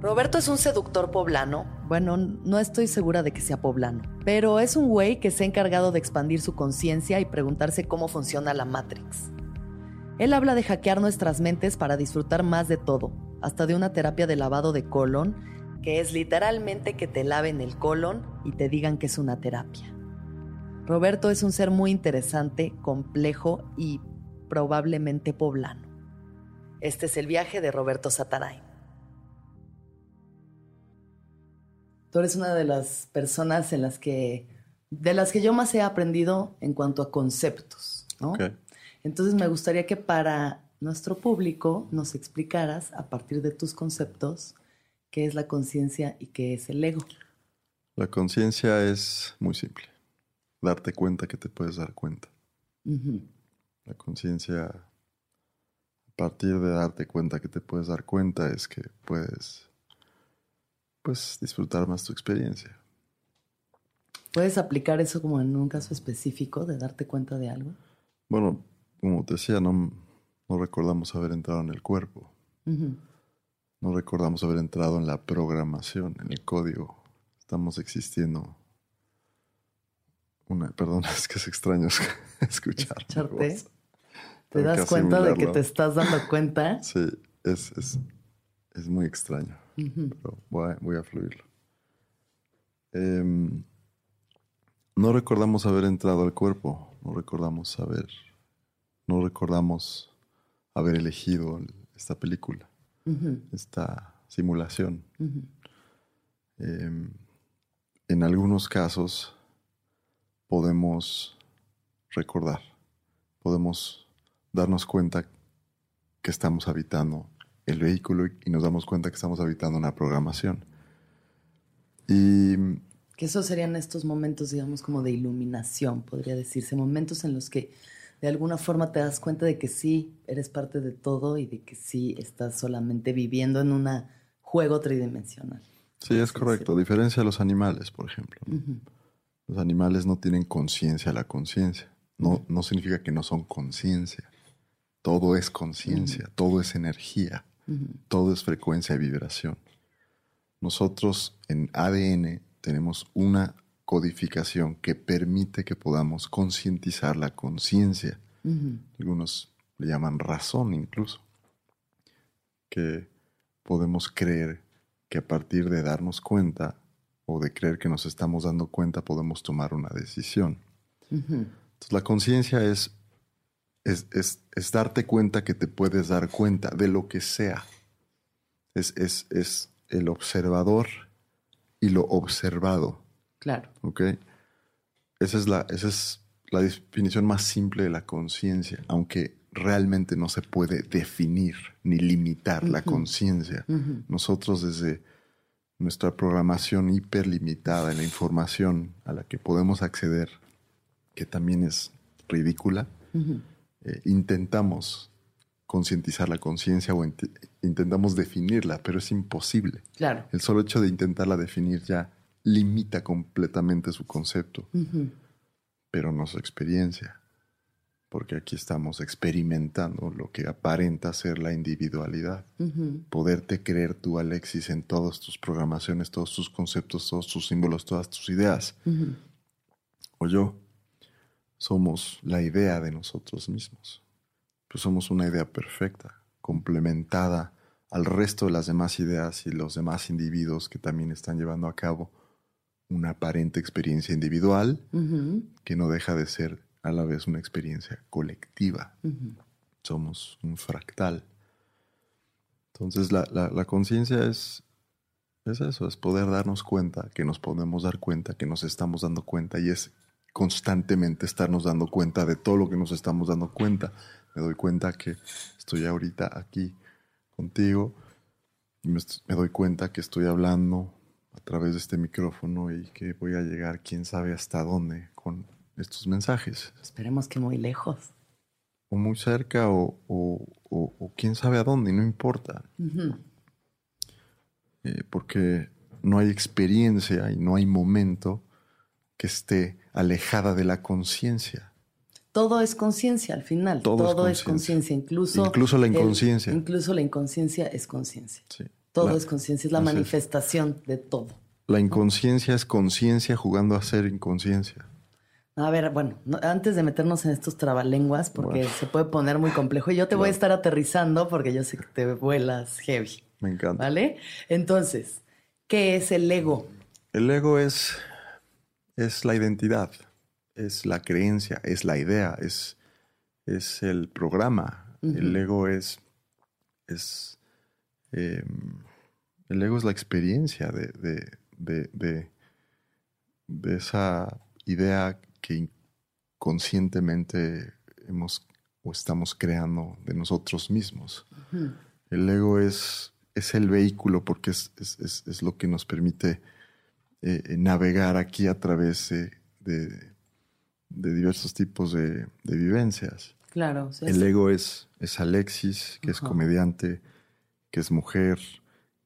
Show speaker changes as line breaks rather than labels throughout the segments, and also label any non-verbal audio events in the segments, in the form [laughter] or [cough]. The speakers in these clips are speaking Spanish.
Roberto es un seductor poblano. Bueno, no estoy segura de que sea poblano, pero es un güey que se ha encargado de expandir su conciencia y preguntarse cómo funciona la Matrix. Él habla de hackear nuestras mentes para disfrutar más de todo, hasta de una terapia de lavado de colon, que es literalmente que te laven el colon y te digan que es una terapia. Roberto es un ser muy interesante, complejo y probablemente poblano. Este es el viaje de Roberto Sataray. Tú eres una de las personas en las que, de las que yo más he aprendido en cuanto a conceptos, ¿no? Entonces me gustaría que para nuestro público nos explicaras a partir de tus conceptos qué es la conciencia y qué es el ego.
La conciencia es muy simple. Darte cuenta que te puedes dar cuenta. La conciencia, a partir de darte cuenta que te puedes dar cuenta, es que puedes pues disfrutar más tu experiencia.
¿Puedes aplicar eso como en un caso específico de darte cuenta de algo?
Bueno, como te decía, no, no recordamos haber entrado en el cuerpo. No recordamos haber entrado en la programación, en el código. Estamos existiendo. Una, [laughs] perdón, es que es extraño [laughs] escuchar.
Escucharte. ¿Te das cuenta de que te estás dando cuenta?
Sí, es, es, es muy extraño pero voy a, fluirlo. Em, no recordamos haber entrado al cuerpo, no recordamos haber, no recordamos haber elegido esta película, esta simulación. Em, en algunos casos podemos recordar, podemos darnos cuenta que estamos habitando el vehículo y nos damos cuenta que estamos habitando una programación. Y...
Que esos serían estos momentos, digamos, como de iluminación, podría decirse, momentos en los que de alguna forma te das cuenta de que sí, eres parte de todo y de que sí estás solamente viviendo en un juego tridimensional.
Sí, es correcto. A diferencia de los animales, por ejemplo. Los animales no tienen conciencia, la conciencia. No, no significa que no son conciencia. Todo es conciencia, todo es energía. Todo es frecuencia y vibración. Nosotros en ADN tenemos una codificación que permite que podamos concientizar la conciencia. Algunos le llaman razón incluso. Que podemos creer que a partir de darnos cuenta o de creer que nos estamos dando cuenta podemos tomar una decisión. Entonces la conciencia es es, es, darte cuenta que te puedes dar cuenta de lo que sea. Es, es, el observador y lo observado.
Claro.
¿Ok? Esa es la, esa es la definición más simple de la conciencia, aunque realmente no se puede definir ni limitar la conciencia. Nosotros desde nuestra programación hiperlimitada en la información a la que podemos acceder, que también es ridícula, eh, intentamos concientizar la conciencia o intentamos definirla, pero es imposible.
Claro.
El solo hecho de intentarla definir ya limita completamente su concepto, pero no su experiencia. porque aquí estamos experimentando lo que aparenta ser la individualidad. Poderte creer tú, Alexis, en todas tus programaciones, todos tus conceptos, todos tus símbolos, todas tus ideas. O yo, somos la idea de nosotros mismos. Pues somos una idea perfecta, complementada al resto de las demás ideas y los demás individuos que también están llevando a cabo una aparente experiencia individual que no deja de ser a la vez una experiencia colectiva. Somos un fractal. Entonces la, la, conciencia es, es eso, es poder darnos cuenta, que nos podemos dar cuenta, que nos estamos dando cuenta y es constantemente estarnos dando cuenta de todo lo que nos estamos dando cuenta. Me doy cuenta que estoy ahorita aquí contigo y me, me doy cuenta que estoy hablando a través de este micrófono y que voy a llegar quién sabe hasta dónde con estos mensajes.
Esperemos que muy lejos.
O muy cerca o, o, quién sabe a dónde, no importa. Eh, porque no hay experiencia y no hay momento que esté alejada de la conciencia.
Todo es conciencia al final. Todo, es conciencia, incluso,
incluso la inconsciencia.
incluso la inconsciencia es conciencia. Todo es conciencia, es la manifestación de todo.
La inconsciencia es conciencia jugando a ser inconsciencia.
A ver, bueno, antes de meternos en estos trabalenguas, porque se puede poner muy complejo, yo te voy a estar aterrizando porque yo sé que te vuelas heavy.
Me encanta.
¿Vale? Entonces, ¿qué es el ego?
El ego es, es la identidad, es la creencia, es la idea, es, es el programa. El ego es, es em, el ego es la experiencia de, de, de, de, de esa idea que conscientemente hemos o estamos creando de nosotros mismos. El ego es, es el vehículo porque es, es, lo que nos permite eh, navegar aquí a través de, de, diversos tipos de, vivencias.
Claro.
el ego es, es Alexis, que es comediante, que es mujer,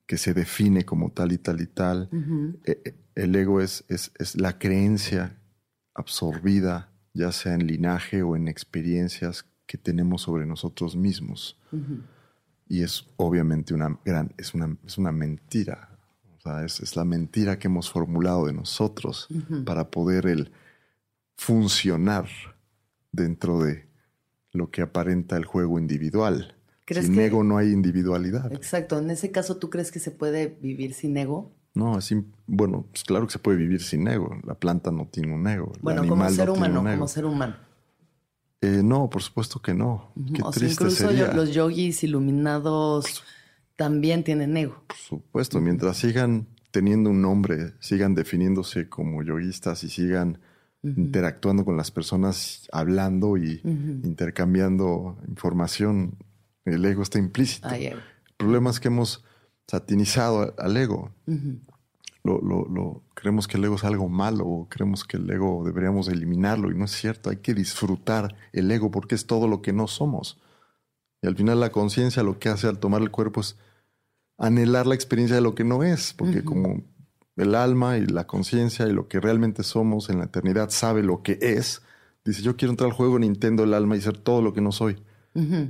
que se define como tal y tal y tal. Eh, eh, el ego es, es, es la creencia absorbida, ya sea en linaje o en experiencias que tenemos sobre nosotros mismos. Y es obviamente una gran, es una, es una mentira. O sea, es, la mentira que hemos formulado de nosotros para poder el funcionar dentro de lo que aparenta el juego individual. Sin ego no hay individualidad.
Exacto. En ese caso, ¿tú crees que se puede vivir sin ego?
No, así, bueno, pues claro que se puede vivir sin ego. La planta no tiene un ego.
Bueno, como ser humano, como ser humano.
Eh, no, por supuesto que no. Qué triste incluso
los yogis iluminados también tienen ego.
Por supuesto, mientras sigan teniendo un nombre, sigan definiéndose como yoguistas y sigan interactuando con las personas, hablando y intercambiando información, el ego está implícito. el problema es que hemos satinizado al ego. lo, lo, lo, creemos que el ego es algo malo o creemos que el ego deberíamos eliminarlo y no es cierto. Hay que disfrutar el ego porque es todo lo que no somos. Y al final la conciencia lo que hace al tomar el cuerpo es anhelar la experiencia de lo que no es, porque como el alma y la conciencia y lo que realmente somos en la eternidad sabe lo que es, dice yo quiero entrar al juego Nintendo el alma y ser todo lo que no soy.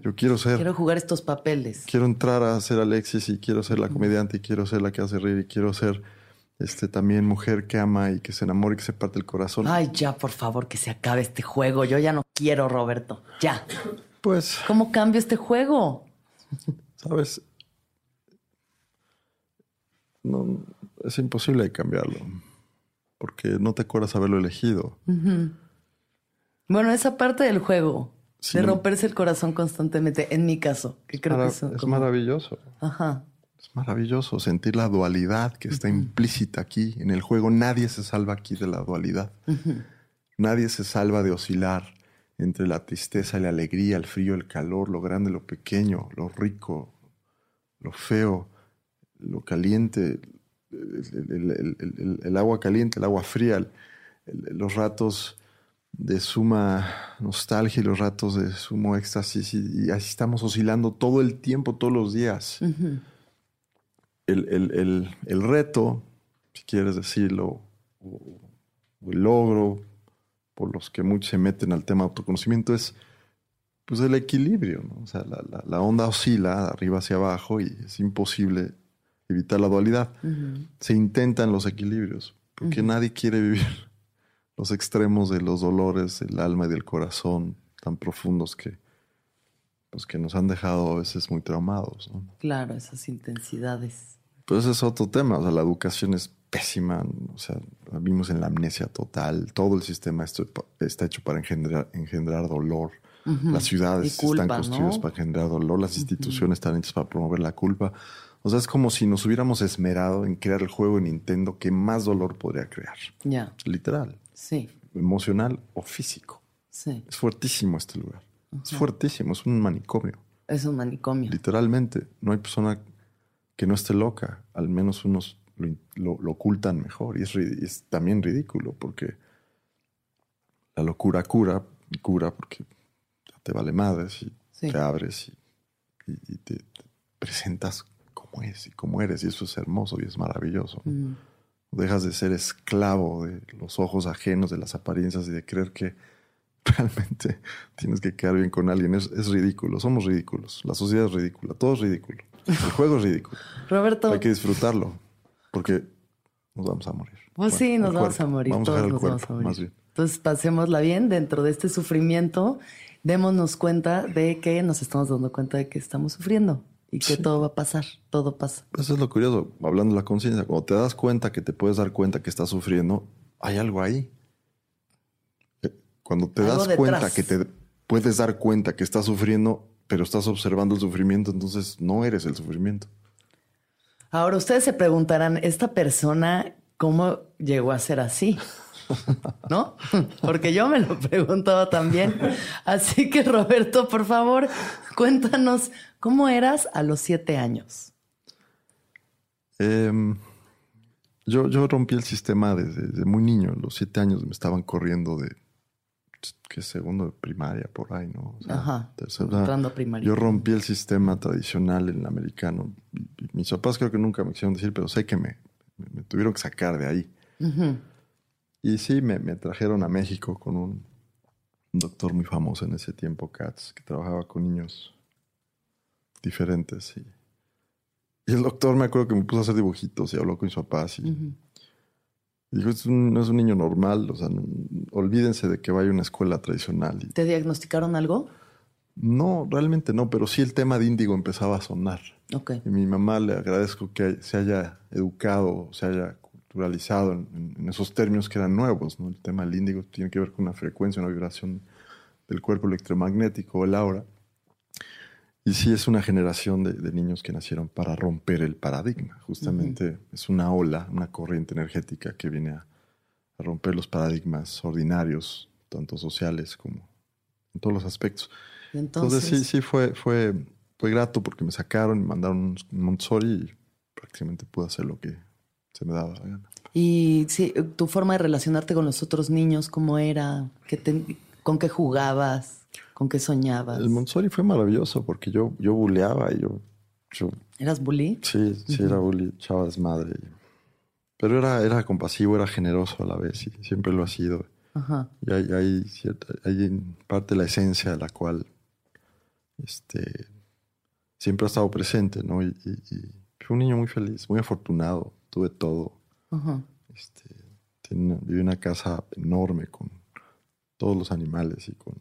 Yo quiero ser.
Quiero jugar estos papeles.
Quiero entrar a ser Alexis y quiero ser la comediante y quiero ser la que hace reír y quiero ser este también mujer que ama y que se enamora y que se parte el corazón.
Ay, ya, por favor, que se acabe este juego. Yo ya no quiero, Roberto. Ya.
Pues.
¿Cómo cambio este juego?
Sabes. No, es imposible cambiarlo. Porque no te acuerdas haberlo elegido.
Bueno, esa parte del juego de romperse el corazón constantemente, en mi caso, que creo que
es maravilloso.
Ajá.
Es maravilloso sentir la dualidad que está implícita aquí en el juego. Nadie se salva aquí de la dualidad. Nadie se salva de oscilar entre la tristeza y la alegría, el frío, el calor, lo grande, lo pequeño, lo rico, lo feo, lo caliente, el, agua caliente, el agua fría, los ratos de suma nostalgia y los ratos de sumo éxtasis y, así estamos oscilando todo el tiempo, todos los días. el, reto, si quieres decirlo, o, el logro por los que muchos se meten al tema de autoconocimiento es pues el equilibrio, ¿no? O sea, la, la- la onda oscila de arriba hacia abajo y es imposible evitar la dualidad. Se intentan los equilibrios, porque nadie quiere vivir [laughs] los extremos de los dolores del alma y del corazón tan profundos que, pues, que nos han dejado a veces muy traumados. ¿no?
Claro, esas intensidades.
Pero ese es otro tema. O sea, la educación es pésima. O sea, vivimos en la amnesia total. Todo el sistema está hecho para engendrar, engendrar dolor. Las ciudades
culpa,
están construidas
¿no?
para generar dolor. Las instituciones están hechas para promover la culpa. O sea, es como si nos hubiéramos esmerado en crear el juego de Nintendo que más dolor podría crear.
Ya,
Literal,
sí,
emocional o físico.
sí.
Es fuertísimo este lugar. Es fuertísimo, es un manicomio.
Es un manicomio.
Literalmente, no hay persona que no esté loca. Al menos unos lo, lo- ocultan mejor. Y es, es también ridículo porque la locura cura, cura porque te vale madres y
Sí.
te abres y, y- y te, te presentas como es y como eres. Y eso es hermoso y es maravilloso.
Mm,
Dejas de ser esclavo de los ojos ajenos, de las apariencias y de creer que [laughs] realmente tienes que quedar bien con alguien. Es, es ridículo, somos ridículos. La sociedad es ridícula, todo es ridículo. El juego es ridículo. [laughs]
Roberto,
Hay que disfrutarlo porque nos vamos a morir.
pues
Bueno,
sí, nos vamos a morir.
Vamos
todos nos
cuerpo,
vamos a morir.
más bien.
Entonces, pasémosla bien dentro de este sufrimiento. Démonos cuenta de que nos estamos dando cuenta de que estamos sufriendo y que todo va a pasar. Todo pasa.
Eso es lo curioso, hablando de la conciencia. Cuando te das cuenta que te puedes dar cuenta que estás sufriendo, hay algo ahí. Eh, Cuando te
Algo
das cuenta que te puedes dar cuenta que estás sufriendo, pero estás observando el sufrimiento, entonces no eres el sufrimiento.
Ahora ustedes se preguntarán, ¿esta persona cómo llegó a ser así? ¿No? Porque yo me lo [laughs] preguntaba también. Así que Roberto, por favor, cuéntanos cómo eras a los siete años.
Em, yo, rompí el sistema desde, desde muy niño. A los siete años me estaban corriendo de que segundo de primaria por ahí, ¿no? O sea,
Ajá,
tercero.
entrando a primaria.
Yo rompí el sistema tradicional en el americano. Y- y Mis papás creo que nunca me quisieron decir, pero sé que me, me- tuvieron que sacar de ahí. Y sí, me, me trajeron a México con un, doctor muy famoso en ese tiempo, Katz, que trabajaba con niños diferentes. Y, y el doctor me acuerdo que me puso a hacer dibujitos y habló con mis papás. Y dijo, "Es un- no es un niño normal, o sea, no- olvídense de que vaya a una escuela tradicional. Y,
¿Te diagnosticaron algo?
no, realmente no, pero sí el tema de índigo empezaba a sonar.
Ok.
Y mi mamá le agradezco que se haya educado, se haya culturalizado en, en- en esos términos que eran nuevos. ¿no? El tema del índigo tiene que ver con una frecuencia, una vibración del cuerpo electromagnético, el aura. Y sí es una generación de, de niños que nacieron para romper el paradigma. Justamente es una ola, una corriente energética que viene a, a romper los paradigmas ordinarios, tanto sociales como en todos los aspectos. Entonces, sí, sí fue, fue, fue grato porque me sacaron, me mandaron un Montessori y prácticamente pude hacer lo que se me daba la gana.
Y sí, tu forma de relacionarte con los otros niños, ¿cómo era? ¿Qué te- ¿Con qué jugabas? ¿Con qué soñabas?
El Montessori fue maravilloso porque yo, yo buleaba y yo, yo
¿Eras bully?
sí, sí era bully, echaba desmadre. Pero era, era compasivo, era generoso a la vez y siempre lo ha sido.
Ajá.
Y hay, hay, cierta, hay en parte la esencia de la cual este, siempre ha estado presente, ¿no? Y, y- y fui un niño muy feliz, muy afortunado, tuve todo.
Ajá.
Este, tenía- viví en una casa enorme con todos los animales y con,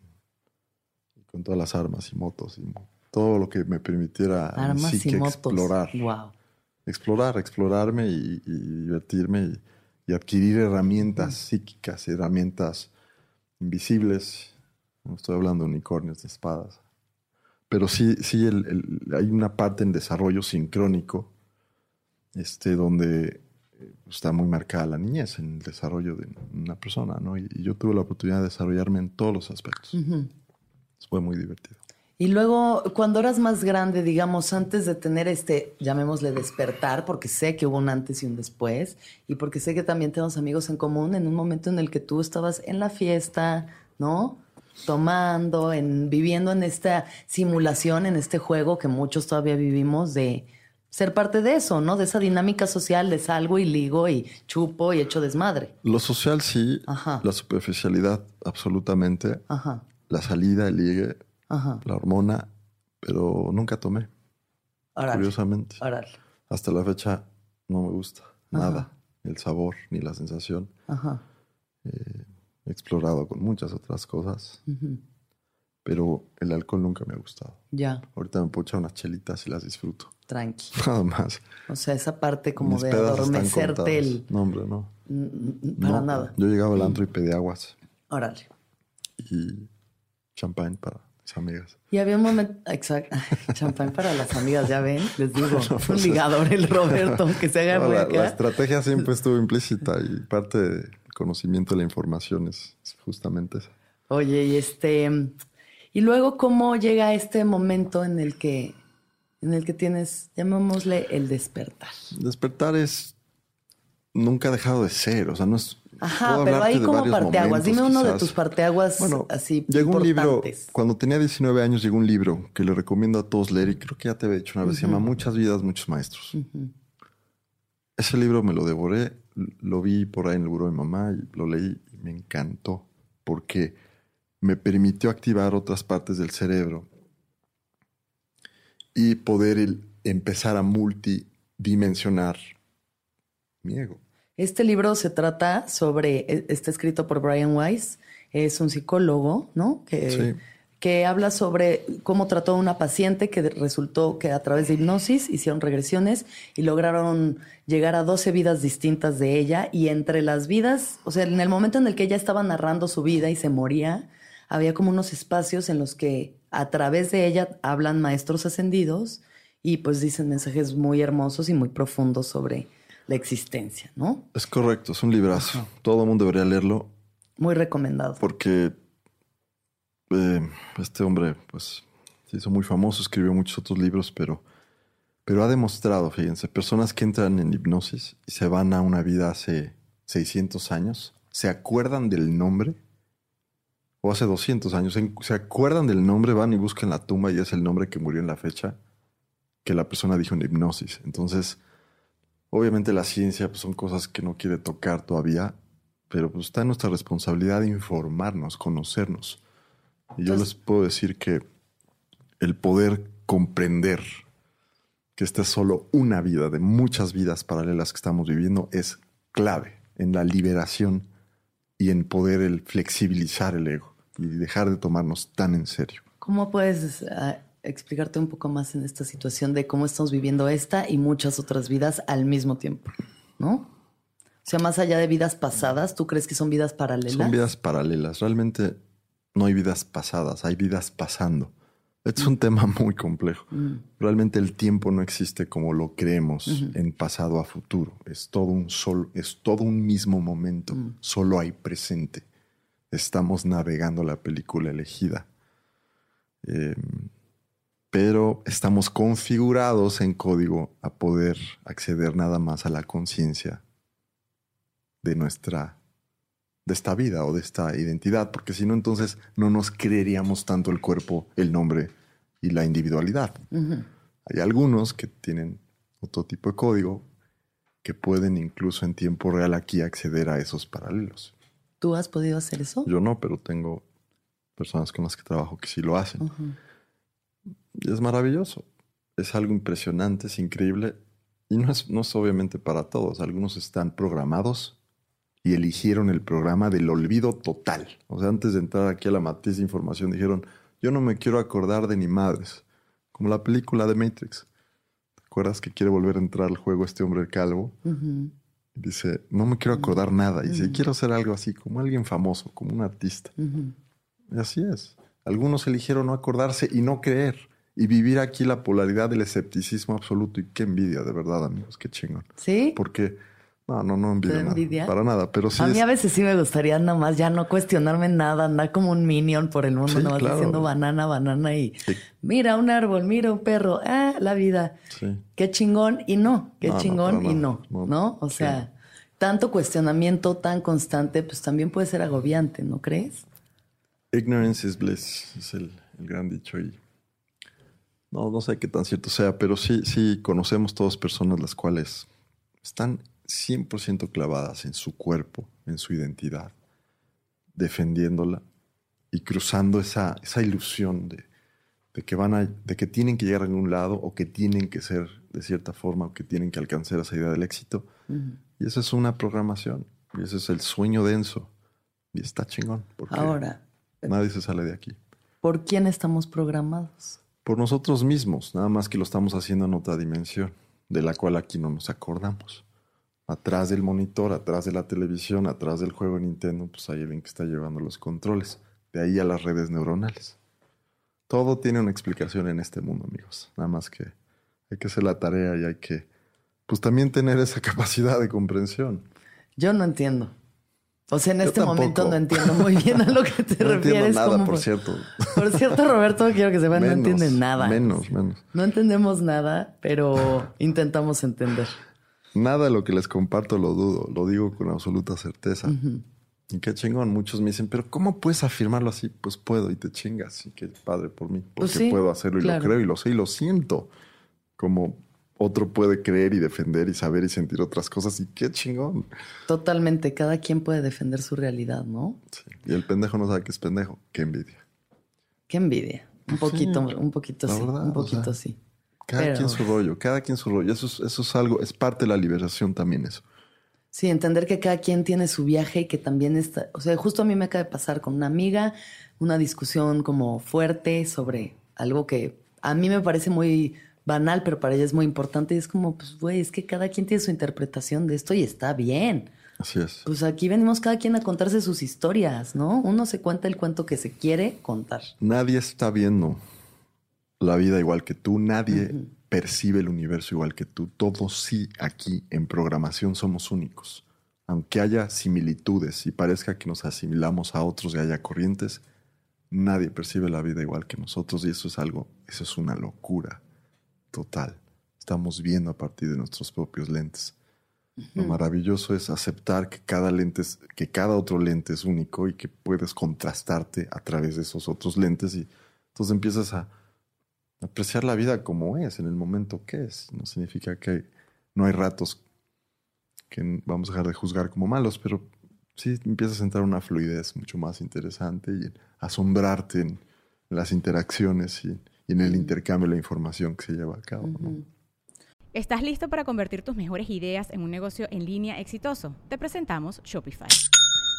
y con todas las armas y motos y todo lo que me permitiera a mi
Armas
psique
y motos.
explorar.
Wow.
Explorar, explorarme y, y divertirme y, y adquirir herramientas psíquicas, herramientas invisibles. No estoy hablando de unicornios, de espadas. Pero sí, sí el- el- hay una parte en desarrollo sincrónico este, donde está muy marcada la niñez en el desarrollo de una persona, ¿no? Y, y yo tuve la oportunidad de desarrollarme en todos los aspectos. Fue muy divertido.
Y luego, cuando eras más grande, digamos, antes de tener este, llamémosle despertar, porque sé que hubo un antes y un después, y porque sé que también tenemos amigos en común, en un momento en el que tú estabas en la fiesta, ¿no? Tomando, en, viviendo en esta simulación, en este juego que muchos todavía vivimos de ser parte de eso, ¿no? De esa dinámica social de salgo y ligo y chupo y echo desmadre.
Lo social sí,
Ajá.
la superficialidad absolutamente,
Ajá.
la salida, el ligue,
Ajá.
la hormona, pero nunca tomé, curiosamente. Hasta la fecha no me gusta nada, el sabor ni la sensación.
Ajá.
He explorado con muchas otras cosas. Pero el alcohol nunca me ha gustado.
Ya,
Ahorita me puedo echar unas chelitas y las disfruto.
tranqui. [laughs]
Nada más.
O sea, esa parte como
Mis
de adormecerte el...
No, hombre, no.
Para
No,
nada.
Yo llegaba al antro y pedía aguas
Órale.
y champán para mis amigas.
Y había un momento, exacto, [laughs] champán para las amigas, ya ven, les [laughs] digo, un ligador el Roberto, que se
No,
agarre
la, la estrategia siempre estuvo implícita y parte del conocimiento de la información es justamente esa.
Oye, y este, y luego cómo llega este momento en el que, en el que tienes, llamémosle el despertar.
Despertar es nunca ha dejado de ser, o sea, no es.
Ajá,
puedo
pero
de
como parteaguas. Dime uno de tus parteaguas
Bueno,
así
llegó un libro, cuando tenía 19 años llegó un libro que le recomiendo a todos leer y creo que ya te había dicho una vez, se llama Muchas vidas, muchos maestros. Ese libro me lo devoré, lo vi por ahí en el buró de mi mamá y lo leí y me encantó porque me permitió activar otras partes del cerebro y poder el- empezar a multidimensionar mi ego.
Este libro se trata sobre, e- está escrito por Brian Weiss, es un psicólogo, ¿no? Que,
Sí.
que habla sobre cómo trató a una paciente que resultó que a través de hipnosis hicieron regresiones y lograron llegar a 12 vidas distintas de ella y entre las vidas, o sea, en el momento en el que ella estaba narrando su vida y se moría, había como unos espacios en los que a través de ella hablan maestros ascendidos y pues dicen mensajes muy hermosos y muy profundos sobre la existencia, ¿no?
Es correcto, es un librazo. Todo el mundo debería leerlo
Muy recomendado.
porque eh, este hombre pues se hizo muy famoso, escribió muchos otros libros, pero, pero ha demostrado, fíjense, personas que entran en hipnosis y se van a una vida hace 600 años, se acuerdan del nombre, o hace 200 años, se acuerdan del nombre, van y buscan la tumba y es el nombre que murió en la fecha que la persona dijo en hipnosis. Entonces, obviamente la ciencia pues, son cosas que no quiere tocar todavía, pero pues está en nuestra responsabilidad de informarnos, conocernos. Y yo
Entonces-
les puedo decir que el poder comprender que esta es solo una vida de muchas vidas paralelas que estamos viviendo es clave en la liberación y en poder el flexibilizar el ego y dejar de tomarnos tan en serio.
¿Cómo puedes ah, explicarte un poco más en esta situación de cómo estamos viviendo esta y muchas otras vidas al mismo tiempo? ¿No? O sea, más allá de vidas pasadas, ¿tú crees que son vidas paralelas?
Son vidas paralelas. Realmente no hay vidas pasadas, hay vidas pasando. Este es un tema [laughs] muy complejo. Realmente el tiempo no existe como lo creemos en pasado a futuro. Es todo un solo, es todo un mismo momento. Solo hay presente. Estamos navegando la película elegida. Eh, pero estamos configurados en código a poder acceder nada más a la conciencia de nuestra de esta vida o de esta identidad, porque si no entonces no nos creeríamos tanto el cuerpo, el nombre y la individualidad. Hay algunos que tienen otro tipo de código que pueden incluso en tiempo real aquí acceder a esos paralelos.
¿Tú has podido hacer eso?
Yo no, pero tengo personas con las que trabajo que sí lo hacen. Y es maravilloso. Es algo impresionante, es increíble. Y no es, no es obviamente para todos. Algunos están programados y eligieron el programa del olvido total. O sea, antes de entrar aquí a la matriz de información, dijeron, yo no me quiero acordar de ni madres. Como la película de Matrix. ¿Te acuerdas que quiere volver a entrar al juego este hombre calvo?
Ujú.
Y dice, no me quiero acordar nada. Y dice, quiero ser algo así, como alguien famoso, como un artista. Y así es. Algunos eligieron no acordarse y no creer. Y vivir aquí la polaridad del escepticismo absoluto. Y qué envidia, de verdad, amigos, qué chingón.
¿Sí?
Porque, no, no, no envidio
¿Te
nada.
envidia?
Para nada, pero sí
a mí
es-
a veces sí me gustaría nada más ya no cuestionarme nada, andar como un minion por el mundo,
Sí,
nada más
claro.
diciendo banana, banana y
Sí.
mira un árbol, mira un perro, ah, la vida.
Sí.
Qué chingón y no, qué
No,
chingón y no,
No,
¿no? O sea, tanto cuestionamiento tan constante, pues también puede ser agobiante, ¿no crees?
Ignorance is bliss, es el, el gran dicho. Y no, no sé qué tan cierto sea, pero sí, sí conocemos todas personas las cuales están 100% clavadas en su cuerpo, en su identidad, defendiéndola y cruzando esa, esa ilusión de, de que van a, de que tienen que llegar a algún lado o que tienen que ser de cierta forma o que tienen que alcanzar esa idea del éxito. Y eso es una programación. Y ese es el sueño denso. Y está chingón. Porque
Ahora,
nadie se sale de aquí.
¿por quién estamos programados?
Por nosotros mismos, nada más que lo estamos haciendo en otra dimensión, de la cual aquí no nos acordamos. Atrás del monitor, atrás de la televisión, atrás del juego de Nintendo, pues hay alguien que está llevando los controles. De ahí a las redes neuronales. Todo tiene una explicación en este mundo, amigos. Nada más que hay que hacer la tarea y hay que, pues también tener esa [laughs] capacidad de comprensión.
Yo no entiendo. O sea, en
Yo
este momento no entiendo muy bien a lo que te [laughs]
No
refieres.
entiendo nada,
como
por cierto.
Por cierto, Roberto, quiero que sepan, no entiende nada.
Menos, menos.
No entendemos nada, pero intentamos entender.
Nada de lo que les comparto lo dudo, lo digo con absoluta certeza. Y qué chingón, muchos me dicen, pero ¿cómo puedes afirmarlo así? Pues puedo y te chingas. Y qué padre por mí, porque
Pues sí,
puedo hacerlo y
claro.
lo creo y lo sé y lo siento. Como otro puede creer y defender y saber y sentir otras cosas y qué chingón.
Totalmente, cada quien puede defender su realidad, ¿no?
Sí. Y el pendejo no sabe que es pendejo, qué envidia.
Qué envidia. Un poquito, un poquito sí,
verdad,
un
o
poquito
sea,
sí.
Cada
Pero-
quien su rollo, cada quien su rollo. Eso es, eso es algo, es parte de la liberación también eso.
Sí, entender que cada quien tiene su viaje y que también está, o sea, justo a mí me acaba de pasar con una amiga, una discusión como fuerte sobre algo que a mí me parece muy banal, pero para ella es muy importante y es como, pues, güey, es que cada quien tiene su interpretación de esto y está bien.
Así es.
Pues aquí venimos cada quien a contarse sus historias, ¿no? Uno se cuenta el cuento que se quiere contar.
Nadie está viendo la vida igual que tú, nadie percibe el universo igual que tú. Todos sí aquí en programación somos únicos. Aunque haya similitudes y parezca que nos asimilamos a otros y haya corrientes, nadie percibe la vida igual que nosotros y eso es algo, eso es una locura total. Estamos viendo a partir de nuestros propios lentes. Lo maravilloso es aceptar que cada lente es, que cada otro lente es único y que puedes contrastarte a través de esos otros lentes y entonces empiezas a apreciar la vida como es, en el momento que es. No significa que no hay ratos que vamos a dejar de juzgar como malos, pero sí empiezas a entrar en una fluidez mucho más interesante y asombrarte en las interacciones y, y en el intercambio de la información que se lleva a cabo. ¿no?
¿Estás listo para convertir tus mejores ideas en un negocio en línea exitoso? Te presentamos Shopify.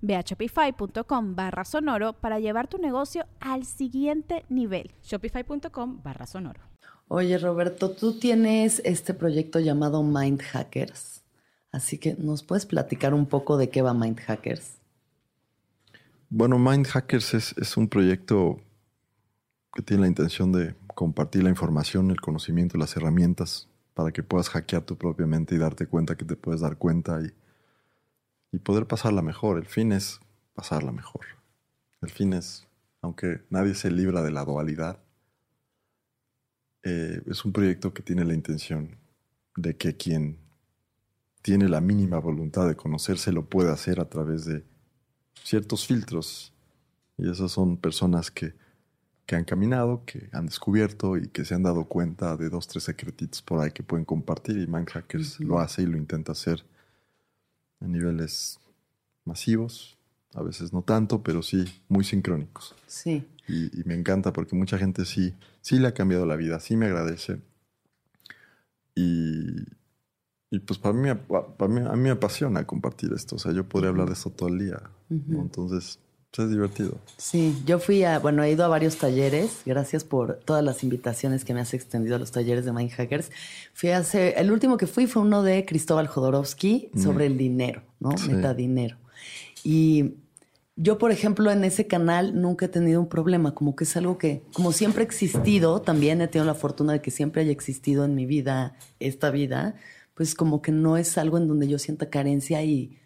Ve a shopify.com barra sonoro para llevar tu negocio al siguiente nivel.
Shopify.com barra sonoro.
Oye, Roberto, tú tienes este proyecto llamado Mind Hackers. Así que, ¿nos puedes platicar un poco de qué va Mind Hackers?
Bueno, Mind Hackers es, es un proyecto que tiene la intención de compartir la información, el conocimiento, las herramientas para que puedas hackear tu propia mente y darte cuenta que te puedes dar cuenta y, y poder pasarla mejor. El fin es pasarla mejor. El fin es, aunque nadie se libra de la dualidad, eh, es un proyecto que tiene la intención de que quien tiene la mínima voluntad de conocerse lo puede hacer a través de ciertos filtros. Y esas son personas que, que han caminado, que han descubierto y que se han dado cuenta de dos, tres secretitos por ahí que pueden compartir. Y Mindhackers lo hace y lo intenta hacer a niveles masivos, a veces no tanto, pero sí muy sincrónicos.
Sí.
Y, y me encanta porque mucha gente sí, sí le ha cambiado la vida, sí me agradece. Y, y pues para mí, me- para mí, a mí me apasiona compartir esto. O sea, yo podría hablar de esto todo el día. ¿no? Entonces, es divertido.
Sí, yo fui a, bueno, he ido a varios talleres. Gracias por todas las invitaciones que me has extendido a los talleres de Mind Hackers. Fui a hacer, el último que fui fue uno de Cristóbal Jodorowsky sobre el dinero, ¿no?
Sí.
Metadinero. Y yo, por ejemplo, en ese canal nunca he tenido un problema, como que es algo que, como siempre ha existido, también he tenido la fortuna de que siempre haya existido en mi vida esta vida, pues como que no es algo en donde yo sienta carencia y,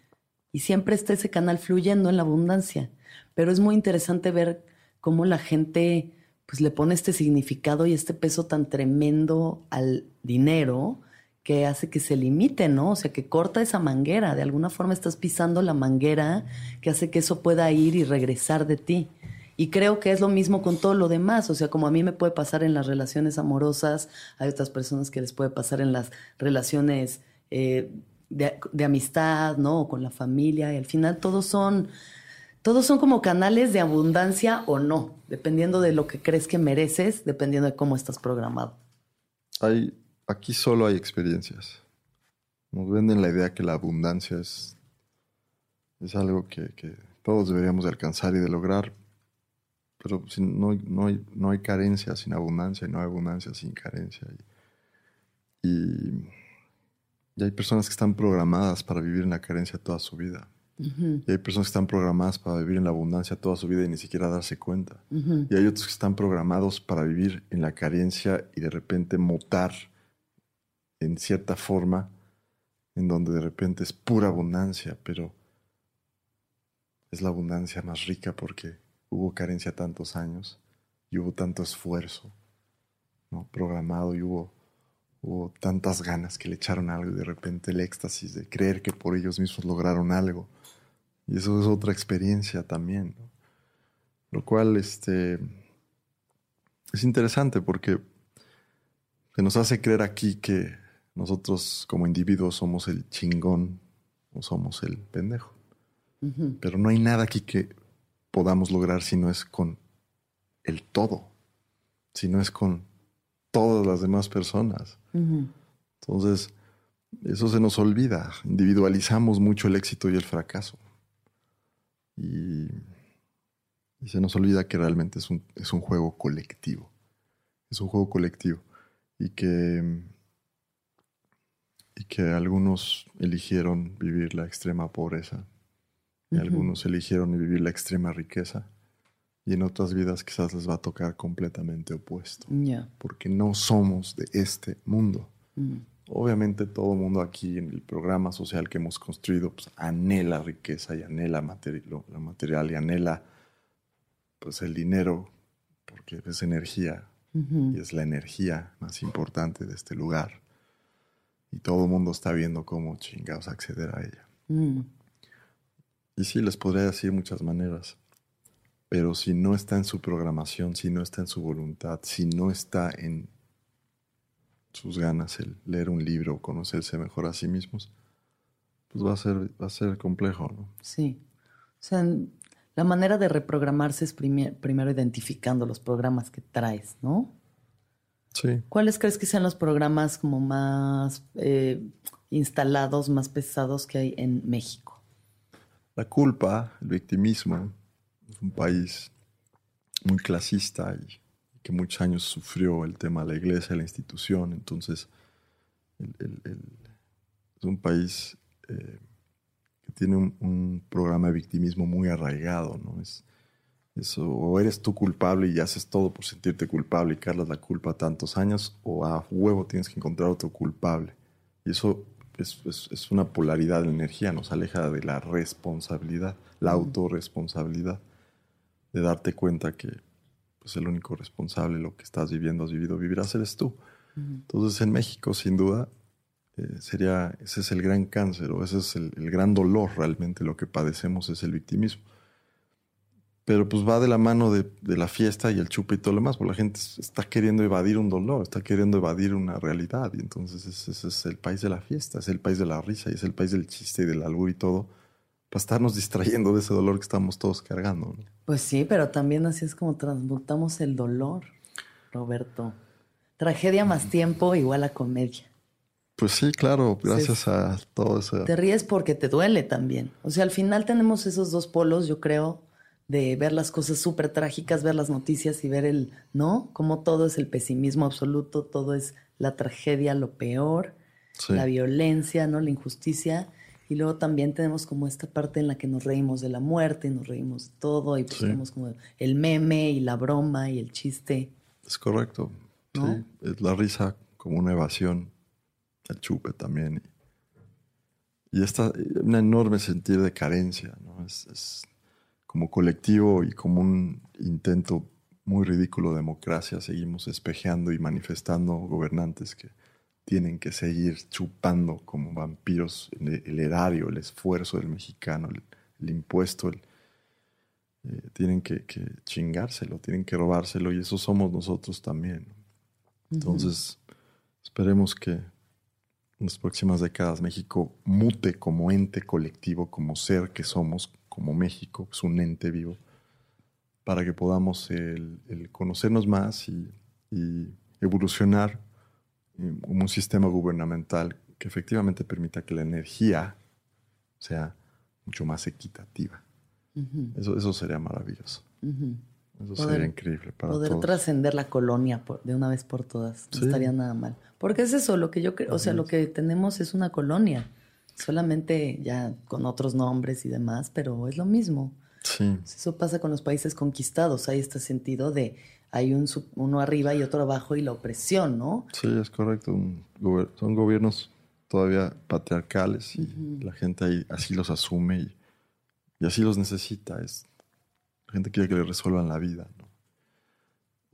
y siempre está ese canal fluyendo en la abundancia. Pero es muy interesante ver cómo la gente pues le pone este significado y este peso tan tremendo al dinero que hace que se limite, ¿no? O sea, que corta esa manguera. De alguna forma estás pisando la manguera que hace que eso pueda ir y regresar de ti. Y creo que es lo mismo con todo lo demás. O sea, como a mí me puede pasar en las relaciones amorosas, hay otras personas que les puede pasar en las relaciones eh, de, amistad, ¿no? O con la familia. Y al final todos son, todos son como canales de abundancia o no, dependiendo de lo que crees que mereces, dependiendo de cómo estás programado.
Hay aquí solo hay experiencias. Nos venden la idea que la abundancia es, es algo que, todos deberíamos de alcanzar y de lograr, pero no, no, hay, no hay carencia sin abundancia y no hay abundancia sin carencia. Y, hay personas que están programadas para vivir en la carencia toda su vida. Y hay personas que están programadas para vivir en la abundancia toda su vida y ni siquiera darse cuenta. Y hay otros que están programados para vivir en la carencia y de repente mutar en cierta forma, en donde de repente es pura abundancia, pero es la abundancia más rica porque hubo carencia tantos años y hubo tanto esfuerzo ¿no? programado y hubo, hubo tantas ganas que le echaron algo y de repente el éxtasis de creer que por ellos mismos lograron algo. Y eso es otra experiencia también. Lo cual este, es interesante porque se nos hace creer aquí que nosotros como individuos somos el chingón o somos el pendejo. Pero no hay nada aquí que podamos lograr si no es con el todo, si no es con todas las demás personas. Entonces, eso se nos olvida. Individualizamos mucho el éxito y el fracaso. Y, se nos olvida que realmente es un, es un juego colectivo. Es un juego colectivo. Y que y que algunos eligieron vivir la extrema pobreza y algunos eligieron vivir la extrema riqueza y en otras vidas quizás les va a tocar completamente opuesto porque no somos de este mundo. Mm. Obviamente todo el mundo aquí en el programa social que hemos construido pues, anhela riqueza y anhela la material y anhela pues el dinero porque es energía y es la energía más importante de este lugar y todo el mundo está viendo cómo chingados acceder a ella. Mm. Y sí, les podría decir muchas maneras, pero si no está en su programación, si no está en su voluntad, si no está en sus ganas el leer un libro o conocerse mejor a sí mismos, pues va a ser, va a ser complejo, ¿no?
Sí. O sea, la manera de reprogramarse es primero identificando los programas que traes, ¿no? ¿Cuáles crees que sean los programas como más eh, instalados, más pesados que hay en México?
La culpa, el victimismo, es un país muy clasista y que muchos años sufrió el tema de la iglesia, la institución, entonces es un país eh, que tiene un, un, programa de victimismo muy arraigado, ¿no? Es, eso, o eres tú culpable y haces todo por sentirte culpable y cargas la culpa tantos años, o a huevo tienes que encontrar otro culpable. Y eso es, es, una polaridad de energía, nos aleja de la responsabilidad, la autorresponsabilidad, de darte cuenta que pues, el único responsable, lo que estás viviendo, has vivido, vivirás, eres tú. Entonces en México, sin duda, eh, sería, ese es el gran cáncer, o ese es el, el gran dolor realmente, lo que padecemos es el victimismo pero pues va de la mano de, la fiesta y el chupe y todo lo demás, porque la gente está queriendo evadir un dolor, está queriendo evadir una realidad, y entonces ese, es el país de la fiesta, es el país de la risa, y es el país del chiste y del albur y todo, para estarnos distrayendo de ese dolor que estamos todos cargando.
Pues sí, pero también así es como transmutamos el dolor, Roberto. Tragedia más tiempo igual a comedia.
Pues sí, claro, gracias a todo eso.
Te ríes porque te duele también. O sea, al final tenemos esos dos polos, yo creo, de ver las cosas súper trágicas, ver las noticias y ver el, ¿no? Como todo es el pesimismo absoluto, todo es la tragedia, lo peor, la violencia, ¿no? La injusticia. Y luego también tenemos como esta parte en la que nos reímos de la muerte, nos reímos de todo, y pues tenemos como el meme y la broma y el chiste.
Es correcto. Sí, es la risa como una evasión, el chupe también. Y, esta, un enorme sentido de carencia, ¿no? Es, como colectivo y como un intento muy ridículo de democracia, seguimos espejeando y manifestando gobernantes que tienen que seguir chupando como vampiros el, erario, el esfuerzo del mexicano, el, impuesto, el, eh, tienen que, chingárselo, tienen que robárselo y eso somos nosotros también. Entonces, esperemos que en las próximas décadas México mute como ente colectivo, como ser que somos, como México, es un ente vivo, para que podamos el, conocernos más y, y evolucionar un sistema gubernamental que efectivamente permita que la energía sea mucho más equitativa. eso, eso sería maravilloso. Eso sería increíble para
Poder trascender la colonia de una vez por todas. No estaría nada mal. Porque es eso, lo que yo creo, o sea, lo que tenemos es una colonia. Solamente ya con otros nombres y demás, pero es lo mismo.
Sí.
Eso pasa con los países conquistados. Hay este sentido de hay un, uno arriba y otro abajo y la opresión, ¿no?
Sí, es correcto. son gobiernos todavía patriarcales y la gente ahí así los asume y, así los necesita. Es, la gente quiere que le resuelvan la vida, ¿no?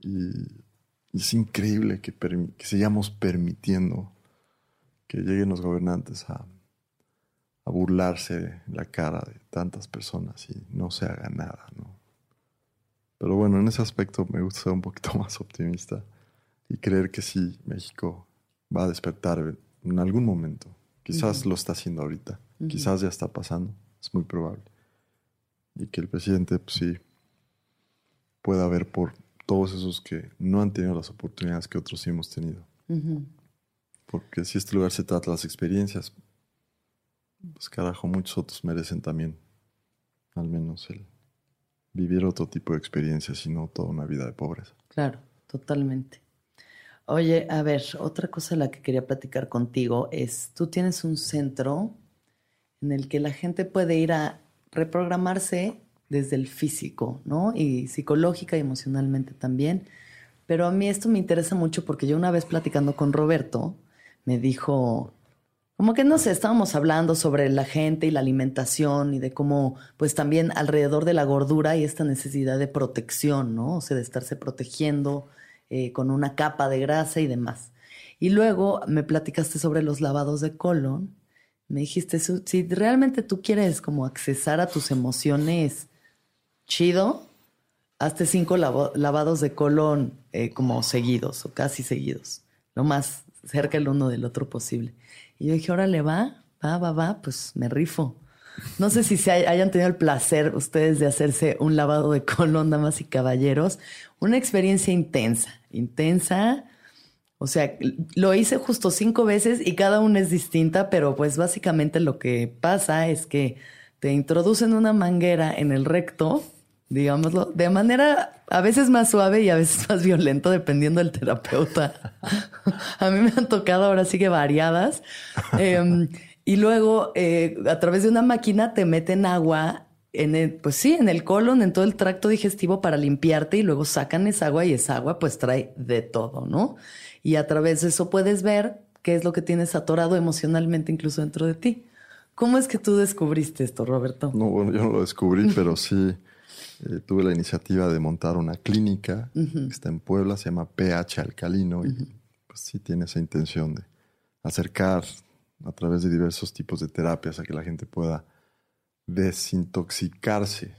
Y, es increíble que, que, sigamos permitiendo que lleguen los gobernantes a, a burlarse la cara de tantas personas y no se haga nada, ¿no? Pero bueno, en ese aspecto me gusta ser un poquito [laughs] más optimista y creer que sí, México va a despertar en algún momento. Quizás lo está haciendo ahorita, quizás ya está pasando, es muy probable. Y que el presidente, pues sí, pueda ver por todos esos que no han tenido las oportunidades que otros sí hemos tenido. Porque si este lugar se trata de las experiencias, pues carajo, muchos otros merecen también, al menos el, vivir otro tipo de experiencias y no toda una vida de pobreza.
Claro, totalmente. Oye, a ver, otra cosa de la que quería platicar contigo es, tú tienes un centro en el que la gente puede ir a reprogramarse desde el físico, ¿no? Y psicológica y emocionalmente también. Pero a mí esto me interesa mucho porque yo una vez platicando con Roberto, me dijo, como que no sé, estábamos hablando sobre la gente y la alimentación y de cómo, pues también alrededor de la gordura hay esta necesidad de protección, ¿no? O sea, de estarse protegiendo eh, con una capa de grasa y demás. Y luego me platicaste sobre los lavados de colon. Me dijiste, si realmente tú quieres como accesar a tus emociones chido, hazte cinco lavados de colon eh, como seguidos o casi seguidos, lo más cerca el uno del otro posible. Y yo dije, órale, va, va, va, va, pues me rifo. No sé si se hayan tenido el placer ustedes de hacerse un lavado de colon, damas y caballeros. Una experiencia intensa, intensa. O sea, lo hice justo cinco veces y cada una es distinta, pero pues básicamente lo que pasa es que te introducen una manguera en el recto digámoslo, de manera a veces más suave y a veces [laughs] más violento, dependiendo del terapeuta. [laughs] a mí me han tocado ahora sí que variadas. Em, y luego, eh, a través de una máquina, te meten agua en el, pues sí, en el colon, en todo el tracto digestivo para limpiarte y luego sacan esa agua y esa agua pues trae de todo, ¿no? Y a través de eso puedes ver qué es lo que tienes atorado emocionalmente incluso dentro de ti. ¿Cómo es que tú descubriste esto, Roberto?
No, bueno, yo no lo descubrí, pero sí eh, tuve la iniciativa de montar una clínica que está en Puebla, se llama PH Alcalino, y pues sí tiene esa intención de acercar a través de diversos tipos de terapias a que la gente pueda desintoxicarse.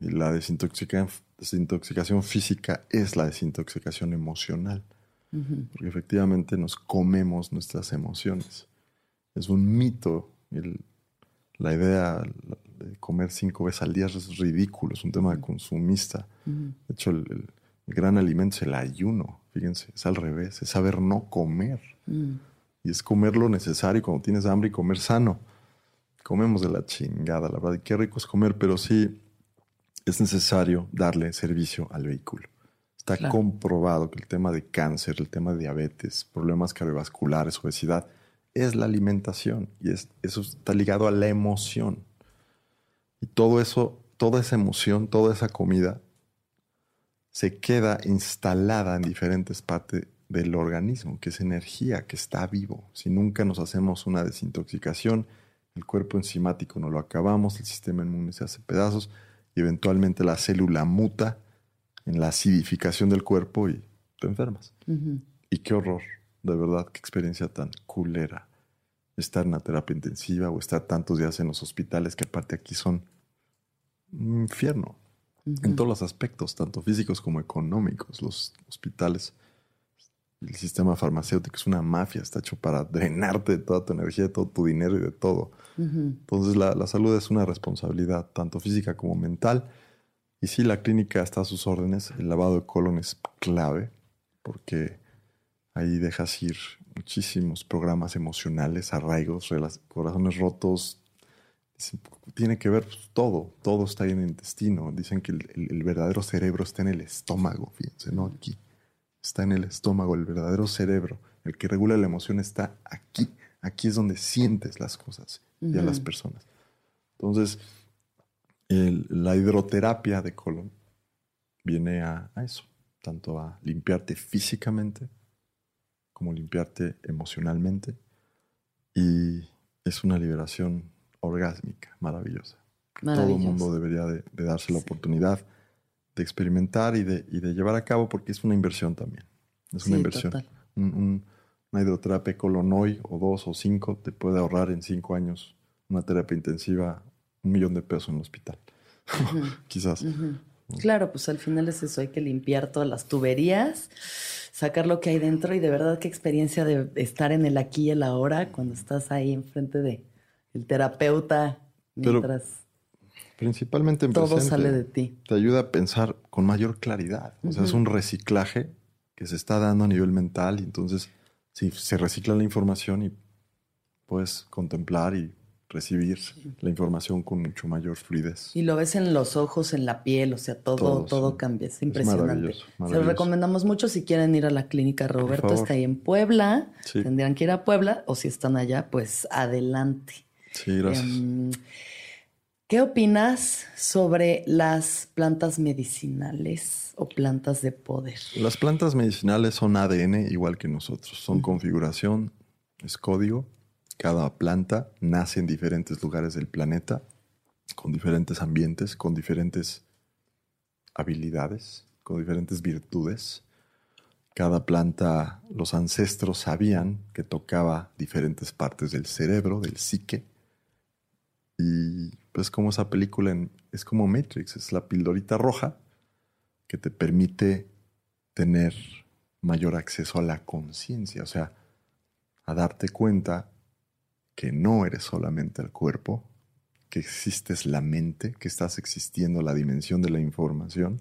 Y la desintoxicación física es la desintoxicación emocional, porque efectivamente nos comemos nuestras emociones. Es un mito la idea, comer cinco veces al día es ridículo, es un tema de consumista. De hecho, el, gran alimento es el ayuno, fíjense, es al revés, es saber no comer. Y es comer lo necesario cuando tienes hambre y comer sano. Comemos de la chingada, la verdad, y qué rico es comer, pero sí es necesario darle servicio al vehículo. Está comprobado que el tema de cáncer, el tema de diabetes, problemas cardiovasculares, obesidad, es la alimentación y es, eso está ligado a la emoción. Y todo eso, toda esa emoción, toda esa comida se queda instalada en diferentes partes del organismo, que es energía, que está vivo. Si nunca nos hacemos una desintoxicación, el cuerpo enzimático no lo acabamos, el sistema inmune se hace pedazos y eventualmente la célula muta en la acidificación del cuerpo y te enfermas. Y qué horror, de verdad, qué experiencia tan culera estar en la terapia intensiva o estar tantos días en los hospitales que aparte aquí son un infierno en todos los aspectos, tanto físicos como económicos. Los hospitales, el sistema farmacéutico es una mafia, está hecho para drenarte de toda tu energía, de todo tu dinero y de todo. Entonces la, la, salud es una responsabilidad, tanto física como mental. Y si la clínica está a sus órdenes. El lavado de colon es clave porque ahí dejas ir muchísimos programas emocionales, arraigos, corazones rotos. Tiene que ver pues, todo, todo está ahí en el intestino. Dicen que el, verdadero cerebro está en el estómago, fíjense, no aquí. Está en el estómago, el verdadero cerebro. El que regula la emoción está aquí. Aquí es donde sientes las cosas y a las personas. Entonces, la hidroterapia de colon viene a eso, tanto a limpiarte físicamente, como limpiarte emocionalmente. Y es una liberación orgásmica, maravillosa. Todo el mundo debería de, darse la oportunidad de experimentar y de, y de, llevar a cabo porque es una inversión también. Es una inversión. una hidroterapia colonoid o dos o cinco te puede ahorrar en cinco años una terapia intensiva un millón de pesos en el hospital. [laughs] Quizás.
Claro, pues al final es eso, hay que limpiar todas las tuberías sacar lo que hay dentro y de verdad qué experiencia de estar en el aquí y el ahora cuando estás ahí enfrente de el terapeuta mientras
principalmente en
todo sale de ti.
Te ayuda a pensar con mayor claridad. O sea, es un reciclaje que se está dando a nivel mental y entonces si se recicla la información y puedes contemplar y recibir la información con mucho mayor fluidez.
Y lo ves en los ojos, en la piel, o sea, todo, todo, cambia. Es impresionante. Se lo recomendamos mucho si quieren ir a la clínica Roberto, está ahí en Puebla. Tendrían que ir a Puebla, o si están allá, pues adelante.
Sí, gracias. Em,
¿Qué opinas sobre las plantas medicinales o plantas de poder?
Las plantas medicinales son ADN igual que nosotros, son configuración, es código cada planta nace en diferentes lugares del planeta, con diferentes ambientes, con diferentes habilidades, con diferentes virtudes. Cada planta, los ancestros sabían que tocaba diferentes partes del cerebro, del psique. Y pues como esa película es como Matrix, es la pildorita roja que te permite tener mayor acceso a la conciencia, o sea, a darte cuenta que no eres solamente el cuerpo, que existes la mente, que estás existiendo la dimensión de la información.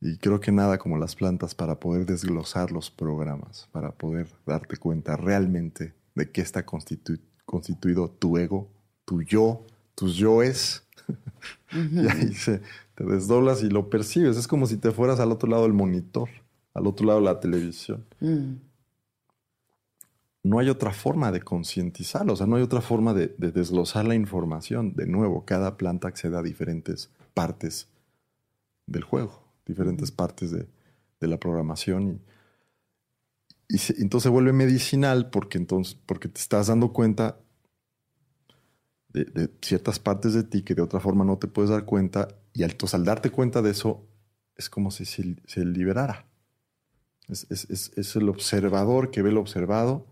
Y creo que nada como las plantas para poder desglosar los programas, para poder darte cuenta realmente de qué está constituido tu ego, tu yo, tus yoes. [laughs] y ahí te desdoblas y lo percibes. Es como si te fueras al otro lado del monitor, al otro lado de la televisión. Mm no hay otra forma de concientizarlo, o sea, no hay otra forma de, desglosar la información. De nuevo, cada planta accede a diferentes partes del juego, diferentes partes de, la programación. Y, entonces se vuelve medicinal porque, entonces, porque te estás dando cuenta de, ciertas partes de ti que de otra forma no te puedes dar cuenta. Y entonces al darte cuenta de eso, es como si se, liberara. Es, es el observador que ve lo observado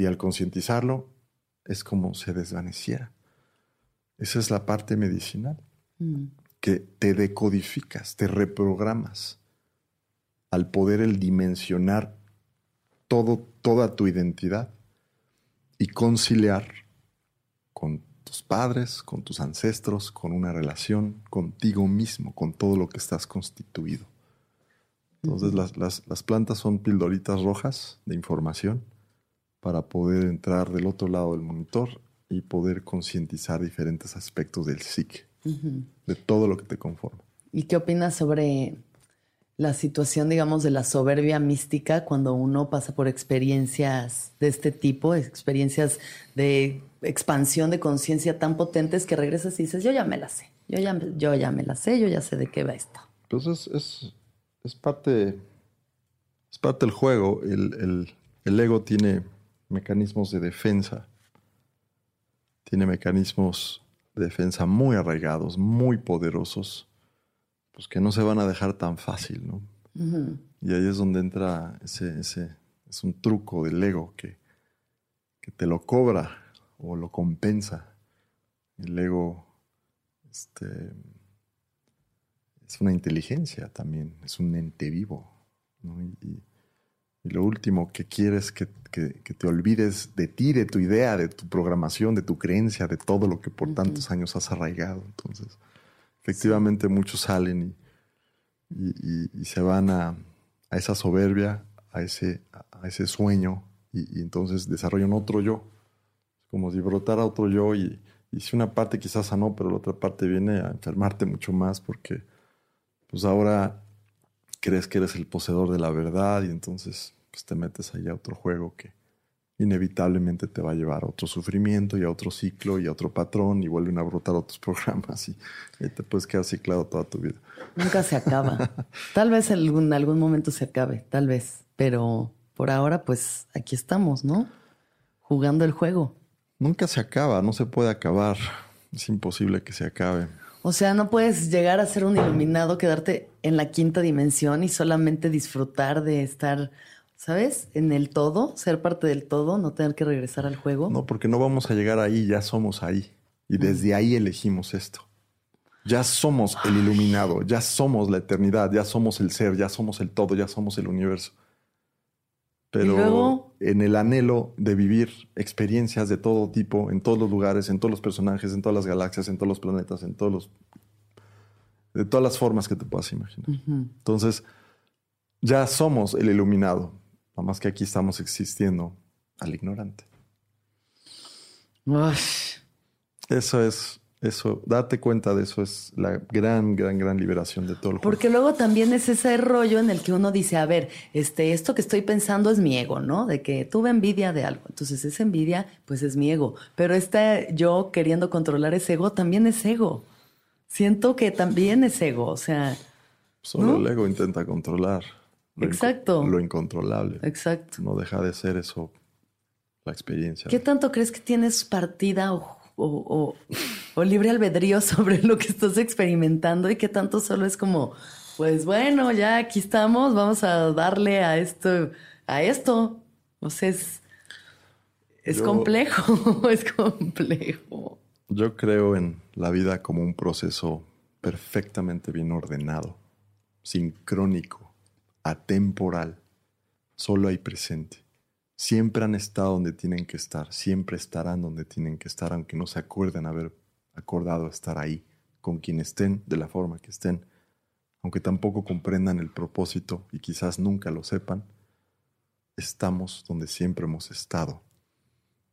y al concientizarlo es como se desvaneciera. Esa es la parte medicinal, mm. que te decodificas, te reprogramas al poder el dimensionar todo, toda tu identidad y conciliar con tus padres, con tus ancestros, con una relación contigo mismo, con todo lo que estás constituido. Entonces las, las plantas son pildoritas rojas de información para poder entrar del otro lado del monitor y poder concientizar diferentes aspectos del psique, de todo lo que te conforma.
¿Y qué opinas sobre la situación, digamos, de la soberbia mística cuando uno pasa por experiencias de este tipo, experiencias de expansión de conciencia tan potentes que regresas y dices, yo ya me la sé, yo ya, yo ya me la sé, yo ya sé de qué va esto.
Pues es, es, es parte, es parte del juego. El, el, el ego tiene mecanismos de defensa, tiene mecanismos de defensa muy arraigados, muy poderosos, pues que no se van a dejar tan fácil, ¿no? Y ahí es donde entra ese, ese, es un truco del ego que, que te lo cobra o lo compensa. El ego este, es una inteligencia también, es un ente vivo. Y, lo último que quieres que, que, te olvides de ti, de tu idea, de tu programación, de tu creencia, de todo lo que por tantos años has arraigado. Entonces, efectivamente muchos salen y, y, se van a, a, esa soberbia, a ese, a ese sueño, y, entonces desarrollan otro yo. Como si brotara otro yo y, si una parte quizás sanó, pero la otra parte viene a enfermarte mucho más porque pues ahora crees que eres el poseedor de la verdad y entonces pues te metes ahí a otro juego que inevitablemente te va a llevar a otro sufrimiento y a otro ciclo y a otro patrón y vuelven a brotar otros [laughs] programas y, te puedes quedar ciclado toda tu vida.
Nunca se acaba. [laughs] tal vez en algún, algún momento se acabe, tal vez, pero por ahora pues aquí estamos, ¿no? Jugando el juego.
Nunca se acaba, no se puede acabar. Es imposible que se acabe.
O sea, no puedes llegar a ser un iluminado, quedarte en la quinta dimensión y solamente disfrutar de estar, ¿sabes? En el todo, ser parte del todo, no tener que regresar al juego.
No, porque no vamos a llegar ahí, ya somos ahí. Y desde ahí elegimos esto. Ya somos el iluminado, ya somos la eternidad, ya somos el ser, ya somos el todo, ya somos el universo pero en el anhelo de vivir experiencias de todo tipo, en todos los lugares, en todos los personajes, en todas las galaxias, en todos los planetas, en todos los... de todas las formas que te puedas imaginar. Entonces, ya somos el iluminado, nada más que aquí estamos existiendo al ignorante. Eso es eso, date cuenta de eso es la gran, gran, gran liberación de todo el juego.
Porque luego también es ese rollo en el que uno dice, a ver, este, esto que estoy pensando es mi ego, ¿no? De que tuve envidia de algo. Entonces esa envidia, pues es mi ego. Pero este yo queriendo controlar ese ego también es ego. Siento que también es ego, o sea.
Solo el ego intenta controlar.
Exacto.
lo incontrolable.
Exacto.
No deja de ser eso la experiencia.
¿Qué tanto crees que tienes partida o o, libre albedrío [laughs] sobre lo que estás experimentando y que tanto solo es como, pues bueno, ya aquí estamos, vamos a darle a esto, a esto. O sea, es, es complejo, [laughs] es complejo.
Yo creo en la vida como un proceso perfectamente bien ordenado, sincrónico, atemporal, solo hay presente siempre han estado donde tienen que estar, siempre estarán donde tienen que estar, aunque no se acuerden haber acordado estar ahí, con quien estén, de la forma que estén, aunque tampoco comprendan el propósito y quizás nunca lo sepan, estamos donde siempre hemos estado,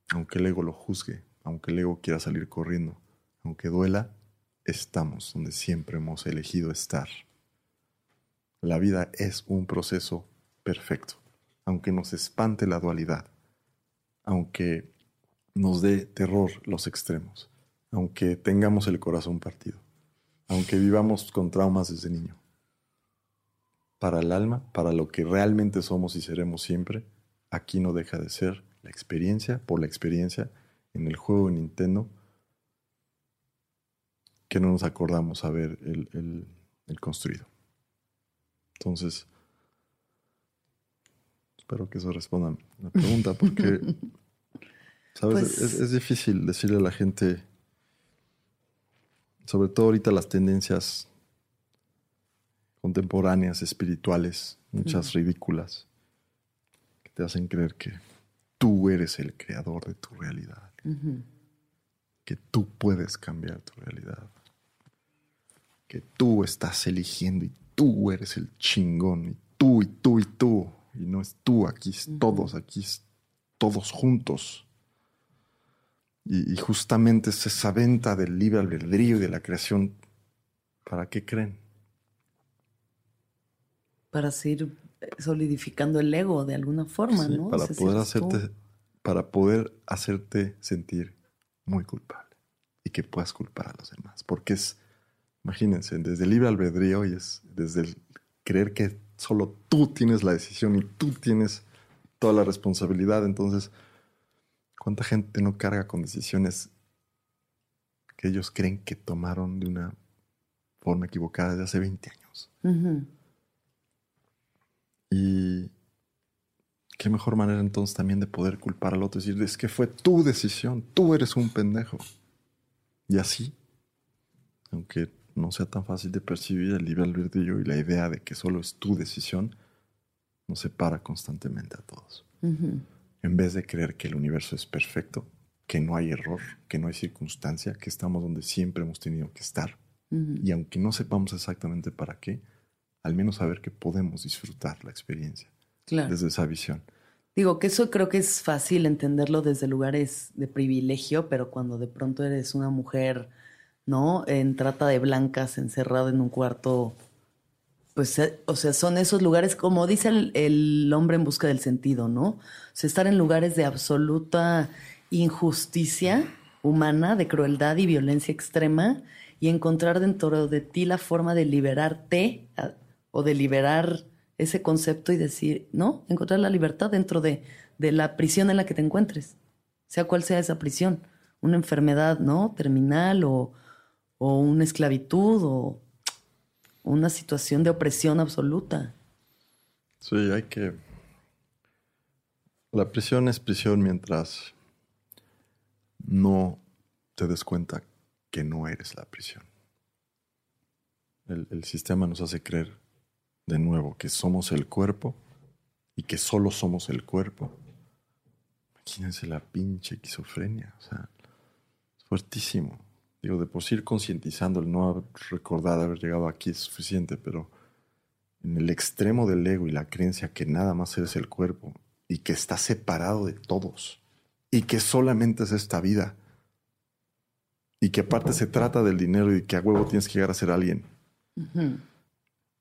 aunque el ego lo juzgue, aunque el ego quiera salir corriendo, aunque duela, estamos donde siempre hemos elegido estar. La vida es un proceso perfecto aunque nos espante la dualidad, aunque nos dé terror los extremos, aunque tengamos el corazón partido, aunque vivamos con traumas desde niño. Para el alma, para lo que realmente somos y seremos siempre, aquí no deja de ser la experiencia por la experiencia en el juego de Nintendo que no nos acordamos haber el, el construido. Entonces, Espero que eso responda a la pregunta, porque, [laughs] ¿sabes? Pues es, difícil decirle a la gente, sobre todo ahorita las tendencias contemporáneas, espirituales, muchas ridículas, que te hacen creer que tú eres el creador de tu realidad, que tú puedes cambiar tu realidad, que tú estás eligiendo y tú eres el chingón, y tú, y tú, y tú y no es tú, aquí es todos, aquí es todos juntos. Y, justamente es esa venta del libre albedrío y de la creación. ¿Para qué creen?
para seguir eh, solidificando el ego de alguna forma, ¿no?
Para poder hacerte, para poder hacerte sentir muy culpable y que puedas culpar a los demás. Porque es, imagínense, desde el libre albedrío y es desde el creer que solo tú tienes la decisión y tú tienes toda la responsabilidad. Entonces, ¿cuánta gente no carga con decisiones que ellos creen que tomaron de una forma equivocada de hace 20 años? Y qué mejor manera entonces también de poder culpar al otro y decir, es que fue tu decisión, tú eres un pendejo. Y así, aunque no sea tan fácil de percibir el libre albedrío y la idea de que solo es tu decisión, nos separa constantemente a todos. En vez de creer que el universo es perfecto, que no hay error, que no hay circunstancia, que estamos donde siempre hemos tenido que estar. Y aunque no sepamos exactamente para qué, al menos saber que podemos disfrutar la experiencia desde esa visión.
Digo que eso creo que es fácil entenderlo desde lugares de privilegio, pero cuando de pronto eres una mujer, ¿no? En trata de blancas, encerrada en un cuarto, pues, eh, o sea, son esos lugares, como dice el, hombre en busca del sentido, ¿no? O sea, estar en lugares de absoluta injusticia humana, de crueldad y violencia extrema, y encontrar dentro de ti la forma de liberarte o de liberar ese concepto y decir, ¿no? Encontrar la libertad dentro de, la prisión en la que te encuentres, sea cual sea esa prisión, una enfermedad, ¿no? Terminal o, o una esclavitud o una situación de opresión absoluta.
Sí, hay que... La prisión es prisión mientras no te des cuenta que no eres la prisión. El, el sistema nos hace creer de nuevo, que somos el cuerpo y que solo somos el cuerpo. Imagínense la pinche esquizofrenia, o sea, es fuertísimo. Digo, de por sí ir concientizando, el no recordar haber llegado aquí es suficiente, pero en el extremo del ego y la creencia que nada más eres el cuerpo y que está separado de todos y que solamente es esta vida y que aparte se trata del dinero y que a huevo tienes que llegar a ser alguien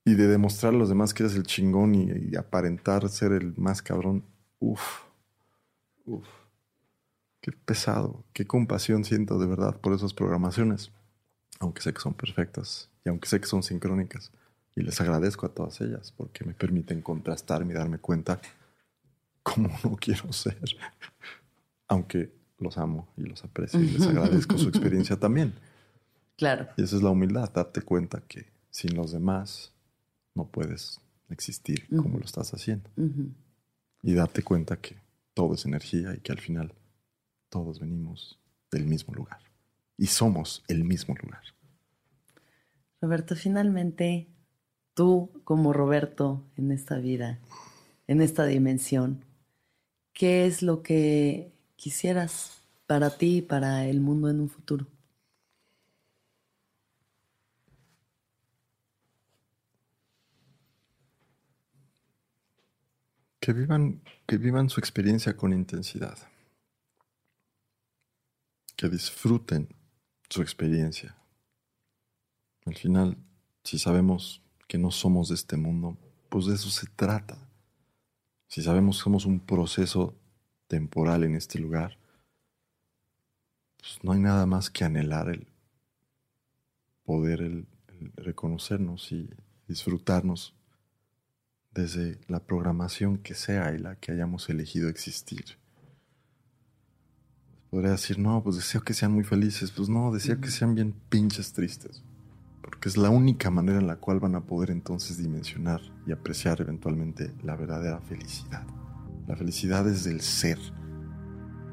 y de demostrar a los demás que eres el chingón y, aparentar ser el más cabrón. Uf, uf. Qué pesado, qué compasión siento de verdad por esas programaciones, aunque sé que son perfectas y aunque sé que son sincrónicas. Y les agradezco a todas ellas porque me permiten contrastarme y darme cuenta cómo no quiero ser. Aunque los amo y los aprecio y les agradezco su experiencia también.
Claro.
Y esa es la humildad, darte cuenta que sin los demás no puedes existir como lo estás haciendo. Y darte cuenta que todo es energía y que al final todos venimos del mismo lugar. Y somos el mismo lugar.
Roberto, finalmente, tú como Roberto en esta vida, en esta dimensión, ¿qué es lo que quisieras para ti y para el mundo en un futuro?
Que vivan, que vivan su experiencia con intensidad. Que disfruten su experiencia. Al final, si sabemos que no somos de este mundo, pues de eso se trata. Si sabemos que somos un proceso temporal en este lugar, pues no hay nada más que anhelar el poder, el reconocernos y disfrutarnos desde la programación que sea y la que hayamos elegido existir. Podría decir, no, pues deseo que sean muy felices. Pues no, deseo que sean bien pinches tristes. Porque es la única manera en la cual van a poder entonces dimensionar y apreciar eventualmente la verdadera felicidad. La felicidad es del ser.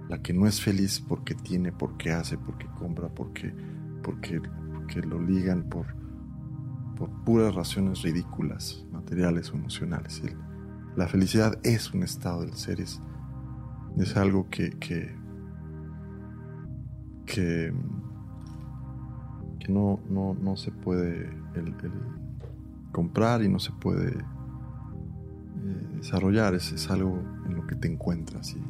La que no es feliz porque tiene, porque hace, porque compra, porque, porque, porque lo ligan por, por puras razones ridículas, materiales o emocionales. la felicidad es un estado del ser, es, algo que, que, que, no, no, se puede comprar y no se puede eh, desarrollar, es, es, algo en lo que te encuentras. Y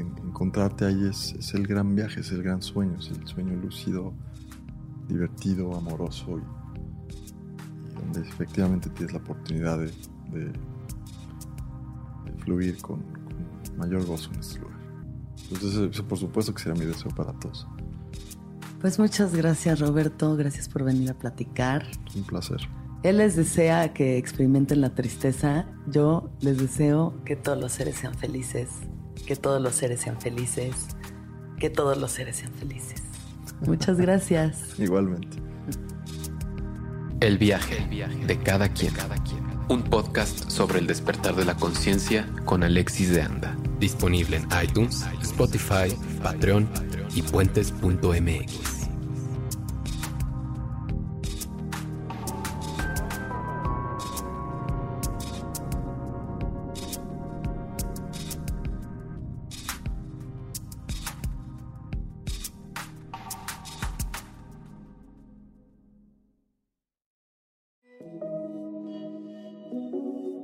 encontrarte ahí es, es el gran viaje, es el gran sueño, es el sueño lúcido, divertido, amoroso y donde efectivamente tienes la oportunidad de de, fluir con, con mayor gozo en este lugar. Entonces, por supuesto que será mi deseo para todos.
Pues muchas gracias Roberto, gracias por venir a platicar.
Es un placer.
Él les desea que experimenten la tristeza, yo les deseo que todos los seres sean felices, que todos los seres sean felices, que todos los seres sean felices. Muchas [laughs] gracias.
Igualmente.
El viaje de cada quien. Un podcast sobre el despertar de la conciencia con Alexis de Anda. Disponible en iTunes, Spotify, Patreon y puentes.mx.